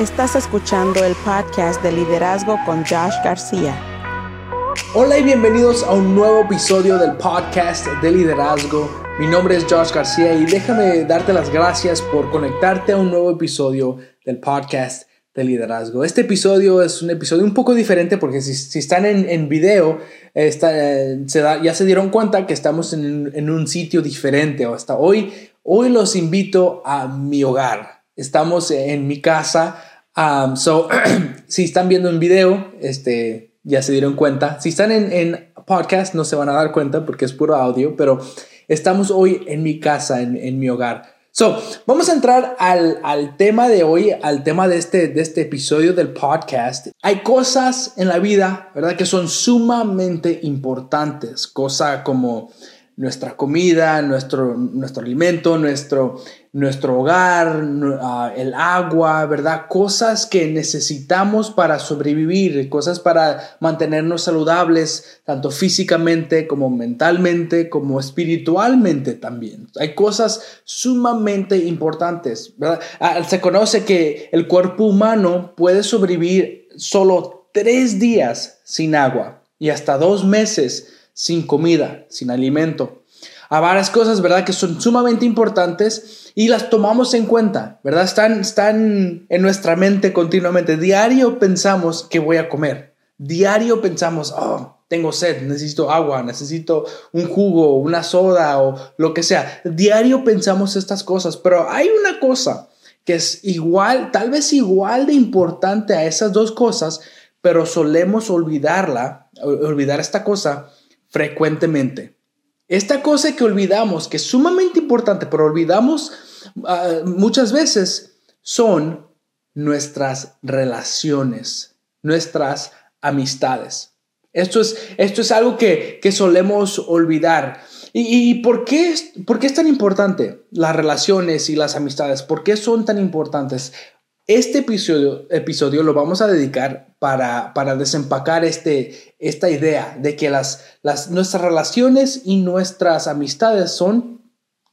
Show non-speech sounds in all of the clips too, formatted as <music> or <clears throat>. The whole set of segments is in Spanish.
Estás escuchando el podcast de liderazgo con Josh García. Hola y bienvenidos a un nuevo episodio del podcast de liderazgo. Mi nombre es Josh García y déjame darte las gracias por conectarte a un nuevo episodio del podcast de liderazgo. Este episodio es un episodio un poco diferente porque si, están en, video, eh, ya se dieron cuenta que estamos en, en, un sitio diferente. Hasta hoy, hoy los invito a mi hogar. Estamos en mi casa Um, so, <clears throat> si están viendo un video, este, ya se dieron cuenta. Si están en, en, podcast, no se van a dar cuenta porque es puro audio, pero estamos hoy en mi casa, en, en mi hogar. So, vamos a entrar al, al, tema de hoy, al tema de este, de este episodio del podcast. Hay cosas en la vida, ¿verdad?, que son sumamente importantes. Cosa como nuestra comida, nuestro, nuestro alimento, nuestro, nuestro hogar, ah, el agua, ¿verdad? Cosas que necesitamos para sobrevivir, cosas para mantenernos saludables, tanto físicamente como mentalmente, como espiritualmente también. Hay cosas sumamente importantes, ¿verdad? Ah, se conoce que el cuerpo humano puede sobrevivir solo tres días sin agua y hasta dos meses sin comida, sin alimento. A varias cosas, ¿verdad? Que son sumamente importantes y las tomamos en cuenta, ¿verdad? Están, están en nuestra mente continuamente. Diario pensamos que voy a comer. Diario pensamos, oh, tengo sed, necesito agua, necesito un jugo, una soda o lo que sea. Diario pensamos estas cosas, pero hay una cosa que es igual, tal vez igual de importante a esas dos cosas, pero solemos olvidarla, olvidar esta cosa frecuentemente. Esta cosa que olvidamos, que es sumamente importante, pero olvidamos ah, muchas veces, son nuestras relaciones, nuestras amistades. Esto es, esto es algo que, que solemos olvidar. ¿Y, por, qué, por qué es tan importante las relaciones y las amistades? ¿Por qué son tan importantes? Este episodio, episodio lo vamos a dedicar para, para desempacar este, esta idea de que las, las, nuestras relaciones y nuestras amistades son,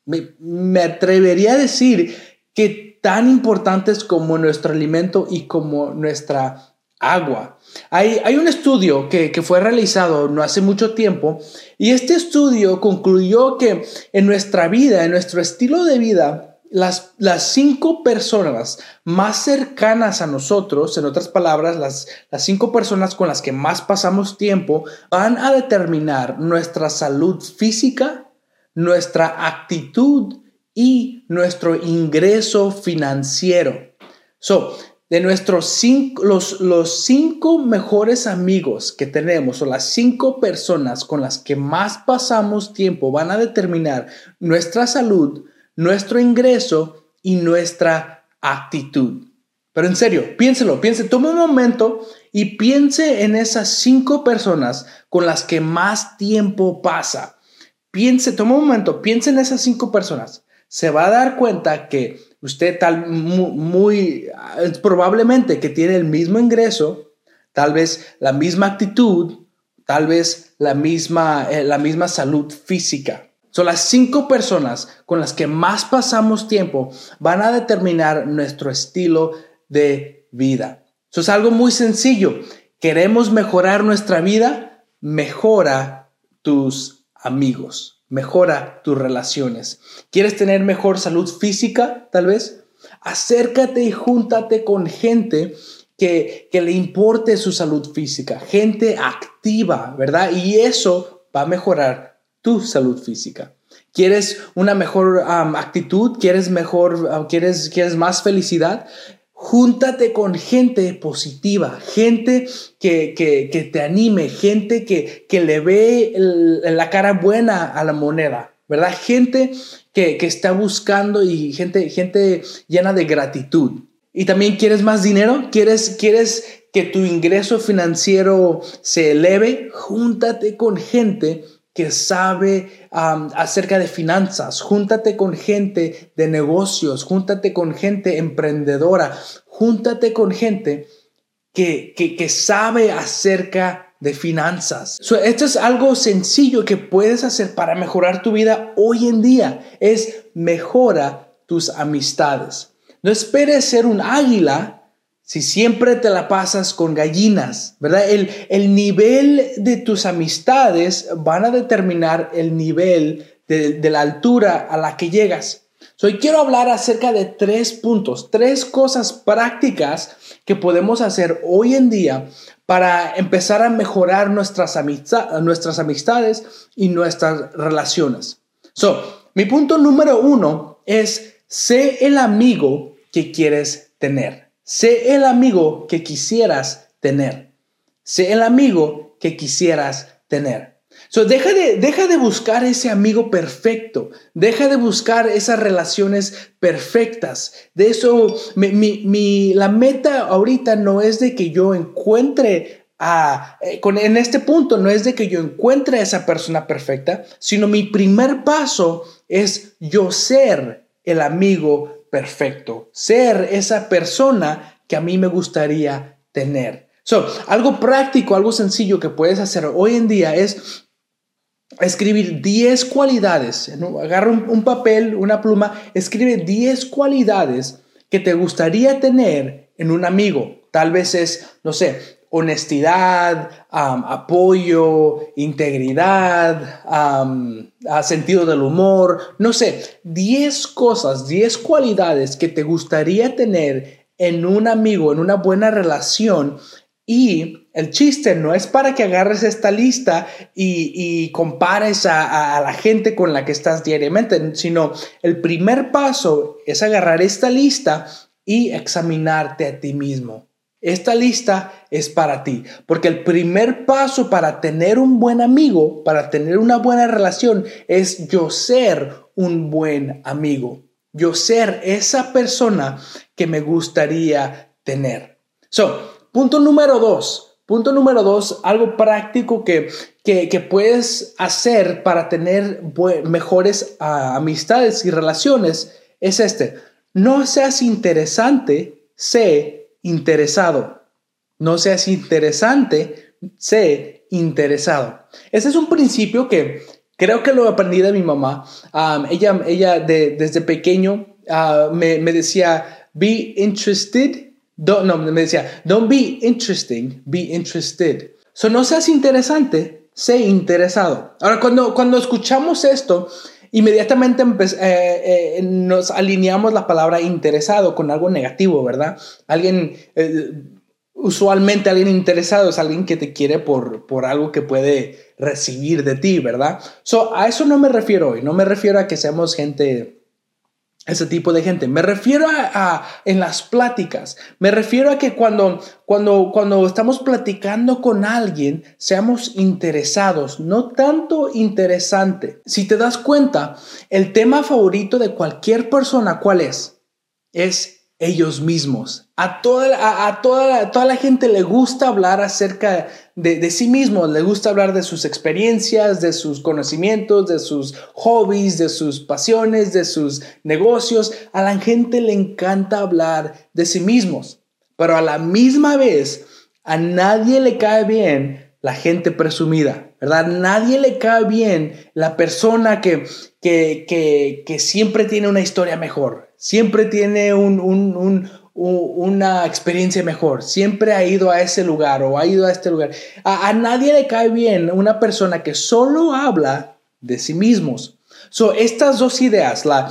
me, me, atrevería a decir que tan importantes como nuestro alimento y como nuestra agua. Hay, hay un estudio que, que fue realizado no hace mucho tiempo y este estudio concluyó que en nuestra vida, en nuestro estilo de vida, las, cinco personas más cercanas a nosotros, en otras palabras, las, las cinco personas con las que más pasamos tiempo, van a determinar nuestra salud física, nuestra actitud y nuestro ingreso financiero. So, de nuestros cinco, los, los cinco mejores amigos que tenemos o las cinco personas con las que más pasamos tiempo van a determinar nuestra salud, nuestro ingreso y nuestra actitud. Pero en serio, piénselo, piense, toma un momento y piense en esas cinco personas con las que más tiempo pasa. Piense, toma un momento, piense en esas cinco personas. Se va a dar cuenta que usted tal muy, probablemente que tiene el mismo ingreso, tal vez la misma actitud, tal vez la misma, eh, la misma salud física. Son las cinco personas con las que más pasamos tiempo van a determinar nuestro estilo de vida. Eso es algo muy sencillo. ¿Queremos mejorar nuestra vida? Mejora tus amigos, mejora tus relaciones. ¿Quieres tener mejor salud física, tal vez? Acércate y júntate con gente que, que le importe su salud física, gente activa, ¿verdad? Y eso va a mejorar tu salud física. ¿Quieres una mejor actitud? ¿Quieres mejor, quieres, quieres más felicidad? Júntate con gente positiva, gente que, que, te anime, gente que, que le ve la cara buena a la moneda, ¿verdad? Gente que, está buscando y gente, gente llena de gratitud. ¿Y también quieres más dinero? ¿Quieres, quieres que tu ingreso financiero se eleve? Júntate con gente que sabe acerca de finanzas, júntate con gente de negocios, júntate con gente emprendedora, júntate con gente que, que, sabe acerca de finanzas. esto es algo sencillo que puedes hacer para mejorar tu vida hoy en día, es mejora tus amistades. no esperes ser un águila si siempre te la pasas con gallinas, ¿verdad? El, el nivel de tus amistades van a determinar el nivel de, de la altura a la que llegas. Hoy quiero hablar acerca de tres puntos, tres cosas prácticas que podemos hacer hoy en día para empezar a mejorar nuestras, nuestras amistades y nuestras relaciones. So, mi punto número uno es sé el amigo que quieres tener. Sé el amigo que quisieras tener. Sé el amigo que quisieras tener. So, deja, de, deja de buscar ese amigo perfecto, deja de buscar esas relaciones perfectas. De eso, mi, la meta ahorita no es de que yo encuentre a, eh, en este punto no es de que yo encuentre a esa persona perfecta, sino mi primer paso es yo ser el amigo perfecto, ser esa persona que a mí me gustaría tener. So, algo práctico, algo sencillo que puedes hacer hoy en día es escribir 10 cualidades. Agarra un, papel, una pluma, escribe 10 cualidades que te gustaría tener en un amigo. Tal vez es, no sé, honestidad, apoyo, integridad, sentido del humor, no sé, 10 cosas, 10 cualidades que te gustaría tener en un amigo, en una buena relación y el chiste no es para que agarres esta lista y, compares a, la gente con la que estás diariamente, sino el primer paso es agarrar esta lista y examinarte a ti mismo. Esta lista es para ti, porque el primer paso para tener un buen amigo, para tener una buena relación, es yo ser un buen amigo, yo ser esa persona que me gustaría tener. So, Punto número dos. Punto número dos, algo práctico que, que, puedes hacer para tener mejores ah, amistades y relaciones es este. No seas interesante, sé interesado. No seas interesante, sé interesado. Ese es un principio que creo que lo aprendí de mi mamá. ella ella desde pequeño ah, me, me decía, be interested no, me decía, don't be interesting, be interested. So, no seas interesante, sé interesado. Ahora, cuando, cuando escuchamos esto, inmediatamente eh, eh, nos alineamos la palabra interesado con algo negativo, ¿verdad? Alguien, eh, usualmente alguien interesado es alguien que te quiere por, por algo que puede recibir de ti, ¿verdad? So, a eso no me refiero hoy, no me refiero a que seamos gente ese tipo de gente. Me refiero a, en las pláticas. Me refiero a que cuando, cuando, cuando estamos platicando con alguien, seamos interesados, no tanto interesante. Si te das cuenta, el tema favorito de cualquier persona, ¿cuál es? Es ellos mismos. A toda, a, toda, toda la gente le gusta hablar acerca de, de, sí mismos, le gusta hablar de sus experiencias, de sus conocimientos, de sus hobbies, de sus pasiones, de sus negocios. A la gente le encanta hablar de sí mismos, pero a la misma vez a nadie le cae bien la gente presumida, ¿verdad? Nadie le cae bien la persona que, que, que, que siempre tiene una historia mejor, siempre tiene una experiencia mejor, siempre ha ido a ese lugar o ha ido a este lugar. A, nadie le cae bien una persona que solo habla de sí mismos. So, estas dos ideas, la,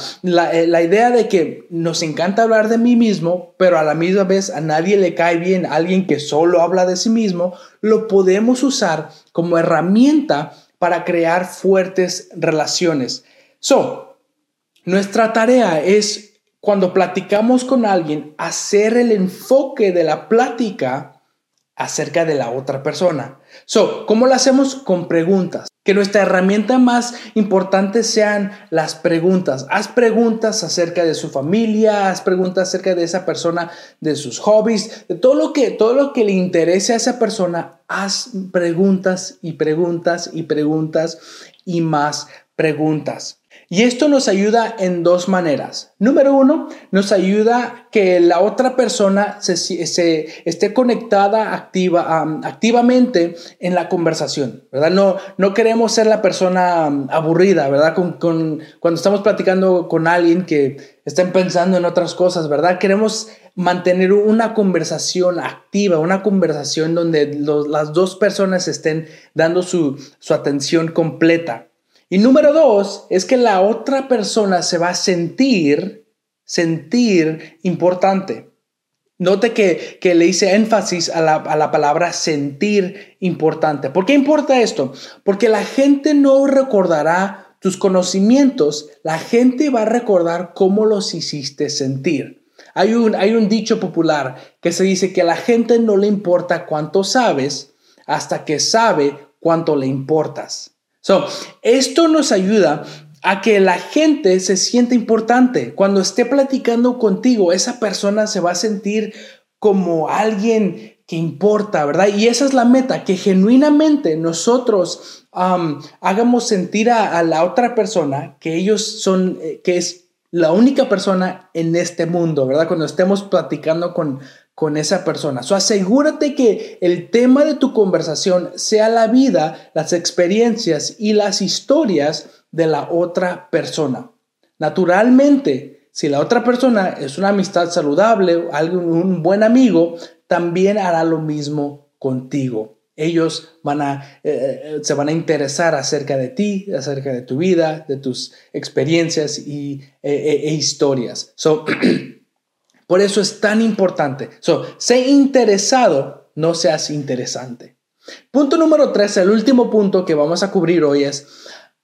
eh, la, idea de que nos encanta hablar de mí mismo, pero a la misma vez a nadie le cae bien alguien que solo habla de sí mismo, lo podemos usar como herramienta para crear fuertes relaciones. So, nuestra tarea es cuando platicamos con alguien, hacer el enfoque de la plática acerca de la otra persona. So, ¿cómo lo hacemos? Con preguntas. Que nuestra herramienta más importante sean las preguntas. Haz preguntas acerca de su familia, haz preguntas acerca de esa persona, de sus hobbies, de todo lo que, todo lo que le interese a esa persona. Haz preguntas y preguntas y preguntas y más preguntas. Y esto nos ayuda en dos maneras. Número uno, nos ayuda que la otra persona se, esté conectada activa, activamente en la conversación, ¿verdad? No, no queremos ser la persona aburrida, ¿verdad? Con, cuando estamos platicando con alguien que estén pensando en otras cosas, ¿verdad? Queremos mantener una conversación activa, una conversación donde las dos personas estén dando su, su atención completa. Y número dos es que la otra persona se va a sentir, sentir importante. Note que, que le hice énfasis a la, a la, palabra sentir importante. ¿Por qué importa esto? Porque la gente no recordará tus conocimientos, la gente va a recordar cómo los hiciste sentir. Hay un, hay un dicho popular que se dice que a la gente no le importa cuánto sabes hasta que sabe cuánto le importas. So, esto nos ayuda a que la gente se sienta importante. Cuando esté platicando contigo, esa persona se va a sentir como alguien que importa, ¿verdad? Y esa es la meta, que genuinamente nosotros hagamos sentir a, la otra persona que ellos son, eh, que es la única persona en este mundo, ¿verdad? Cuando estemos platicando con, con esa persona. So, asegúrate que el tema de tu conversación sea la vida, las experiencias y las historias de la otra persona. Naturalmente, si la otra persona es una amistad saludable, un buen amigo, también hará lo mismo contigo. Ellos van a, eh, eh, se van a interesar acerca de ti, acerca de tu vida, de tus experiencias y, e, e historias. <clears throat> Por eso es tan importante. So, sé interesado, no seas interesante. Punto número tres, el último punto que vamos a cubrir hoy es,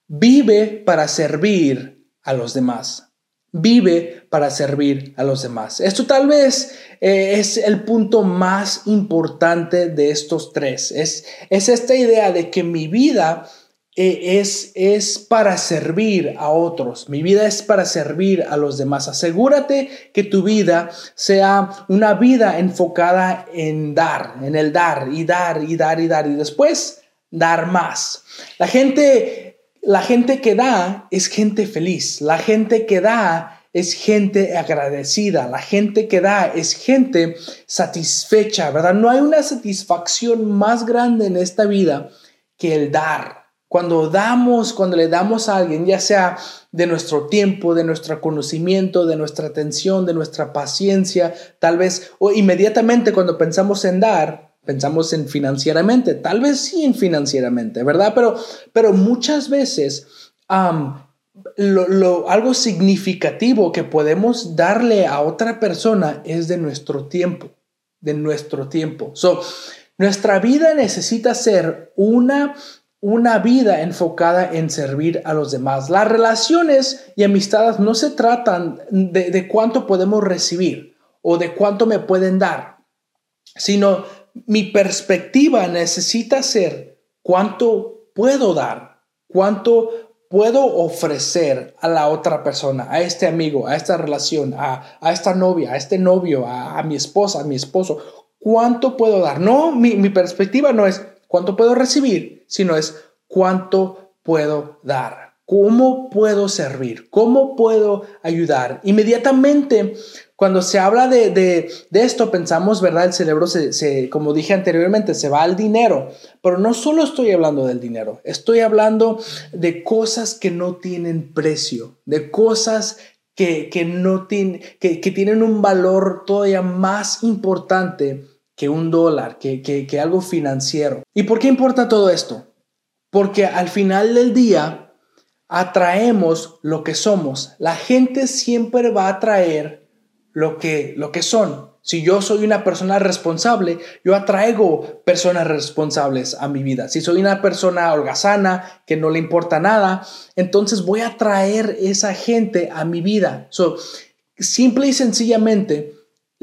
vive para servir a los demás. Vive para servir a los demás. Esto tal vez eh, es el punto más importante de estos tres. Es, es esta idea de que mi vida es, es para servir a otros. Mi vida es para servir a los demás. Asegúrate que tu vida sea una vida enfocada en dar, en el dar y dar y dar y dar y después dar más. La gente, la gente que da es gente feliz. La gente que da es gente agradecida, la gente que da es gente satisfecha, ¿verdad? No hay una satisfacción más grande en esta vida que el dar. Cuando damos, cuando le damos a alguien, ya sea de nuestro tiempo, de nuestro conocimiento, de nuestra atención, de nuestra paciencia, tal vez, o inmediatamente cuando pensamos en dar, pensamos en financieramente, tal vez sí en financieramente, ¿verdad? Pero, pero muchas veces lo, algo significativo que podemos darle a otra persona es de nuestro tiempo, de nuestro tiempo. So, nuestra vida necesita ser una una vida enfocada en servir a los demás. Las relaciones y amistades no se tratan de, cuánto podemos recibir o de cuánto me pueden dar, sino mi perspectiva necesita ser cuánto puedo dar, cuánto puedo ofrecer a la otra persona, a este amigo, a esta relación, a, esta novia, a este novio, a, mi esposa, a mi esposo, cuánto puedo dar. No, mi, mi perspectiva no es cuánto puedo recibir, sino es cuánto puedo dar, cómo puedo servir, cómo puedo ayudar. Inmediatamente, cuando se habla de, de, esto, pensamos, ¿verdad? El cerebro, se, como dije anteriormente, se va al dinero, pero no solo estoy hablando del dinero, estoy hablando de cosas que no tienen precio, de cosas que, no tienen, que, que tienen un valor todavía más importante que un dólar, que, algo financiero. ¿Y por qué importa todo esto? Porque al final del día atraemos lo que somos. La gente siempre va a atraer lo que, lo que son. Si yo soy una persona responsable, yo atraigo personas responsables a mi vida. Si soy una persona holgazana, que no le importa nada, entonces voy a atraer esa gente a mi vida. So, simple y sencillamente,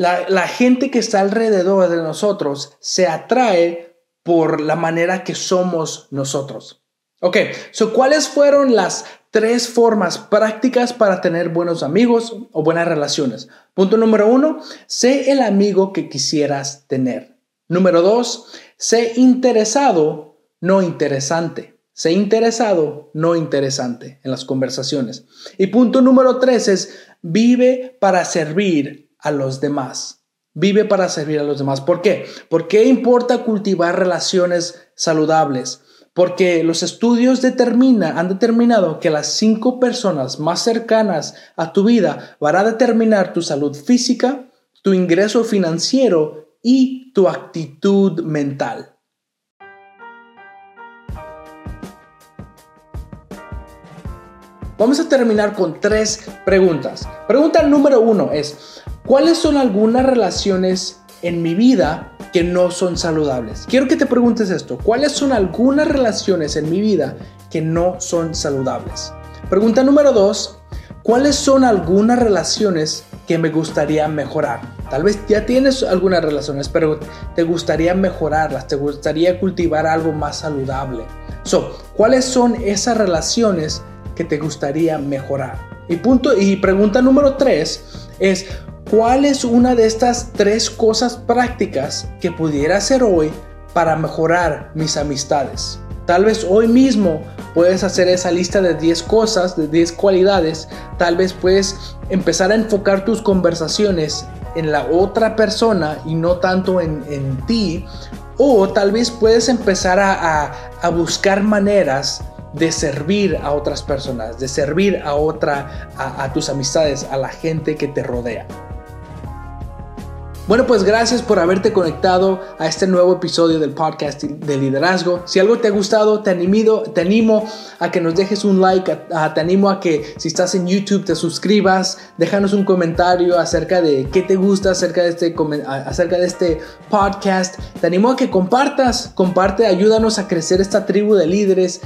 la, gente que está alrededor de nosotros se atrae por la manera que somos nosotros. Ok, so, ¿cuáles fueron las tres formas prácticas para tener buenos amigos o buenas relaciones? Punto número uno, sé el amigo que quisieras tener. Número dos, sé interesado, no interesante. Sé interesado, no interesante en las conversaciones. Y punto número tres es vive para servir a los demás. Vive para servir a los demás. ¿Por qué? ¿Por qué importa cultivar relaciones saludables? Porque los estudios han determinado que las cinco personas más cercanas a tu vida van a determinar tu salud física, tu ingreso financiero y tu actitud mental. Vamos a terminar con tres preguntas. Pregunta número uno es, ¿cuáles son algunas relaciones en mi vida que no son saludables? Quiero que te preguntes esto. ¿Cuáles son algunas relaciones en mi vida que no son saludables? Pregunta número dos, ¿cuáles son algunas relaciones que me gustaría mejorar? Tal vez ya tienes algunas relaciones, pero te gustaría mejorarlas, te gustaría cultivar algo más saludable. So, ¿cuáles son esas relaciones que te gustaría mejorar? Y punto y pregunta número tres es ¿cuál es una de estas tres cosas prácticas que pudiera hacer hoy para mejorar mis amistades? Tal vez hoy mismo puedes hacer esa lista de 10 cosas, de 10 cualidades. Tal vez puedes empezar a enfocar tus conversaciones en la otra persona y no tanto en, ti. O tal vez puedes empezar a, a buscar maneras de servir a otras personas, de servir a otra, a, tus amistades, a la gente que te rodea. Bueno, pues gracias por haberte conectado a este nuevo episodio del podcast de liderazgo. Si algo te ha gustado, te, animo, te animo a que nos dejes un like, te animo a que si estás en YouTube te suscribas, déjanos un comentario acerca de qué te gusta acerca de este, acerca de este podcast. Te animo a que compartas, comparte, ayúdanos a crecer esta tribu de líderes,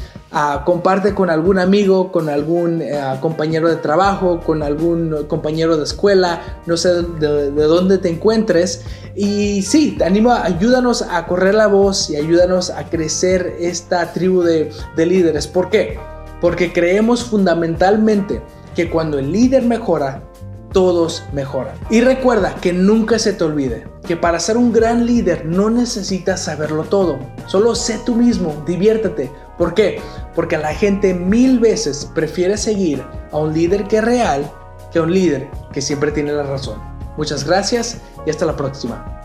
comparte con algún amigo, con algún eh, compañero de trabajo, con algún compañero de escuela, no sé de, dónde te encuentres. Y sí, te animo, ayúdanos a correr la voz y ayúdanos a crecer esta tribu de, de líderes. ¿Por qué? Porque creemos fundamentalmente que cuando el líder mejora, todos mejoran. Y recuerda que nunca se te olvide que para ser un gran líder no necesitas saberlo todo. Solo sé tú mismo, diviértete. ¿Por qué? Porque la gente mil veces prefiere seguir a un líder que es real que a un líder que siempre tiene la razón. Muchas gracias y hasta la próxima.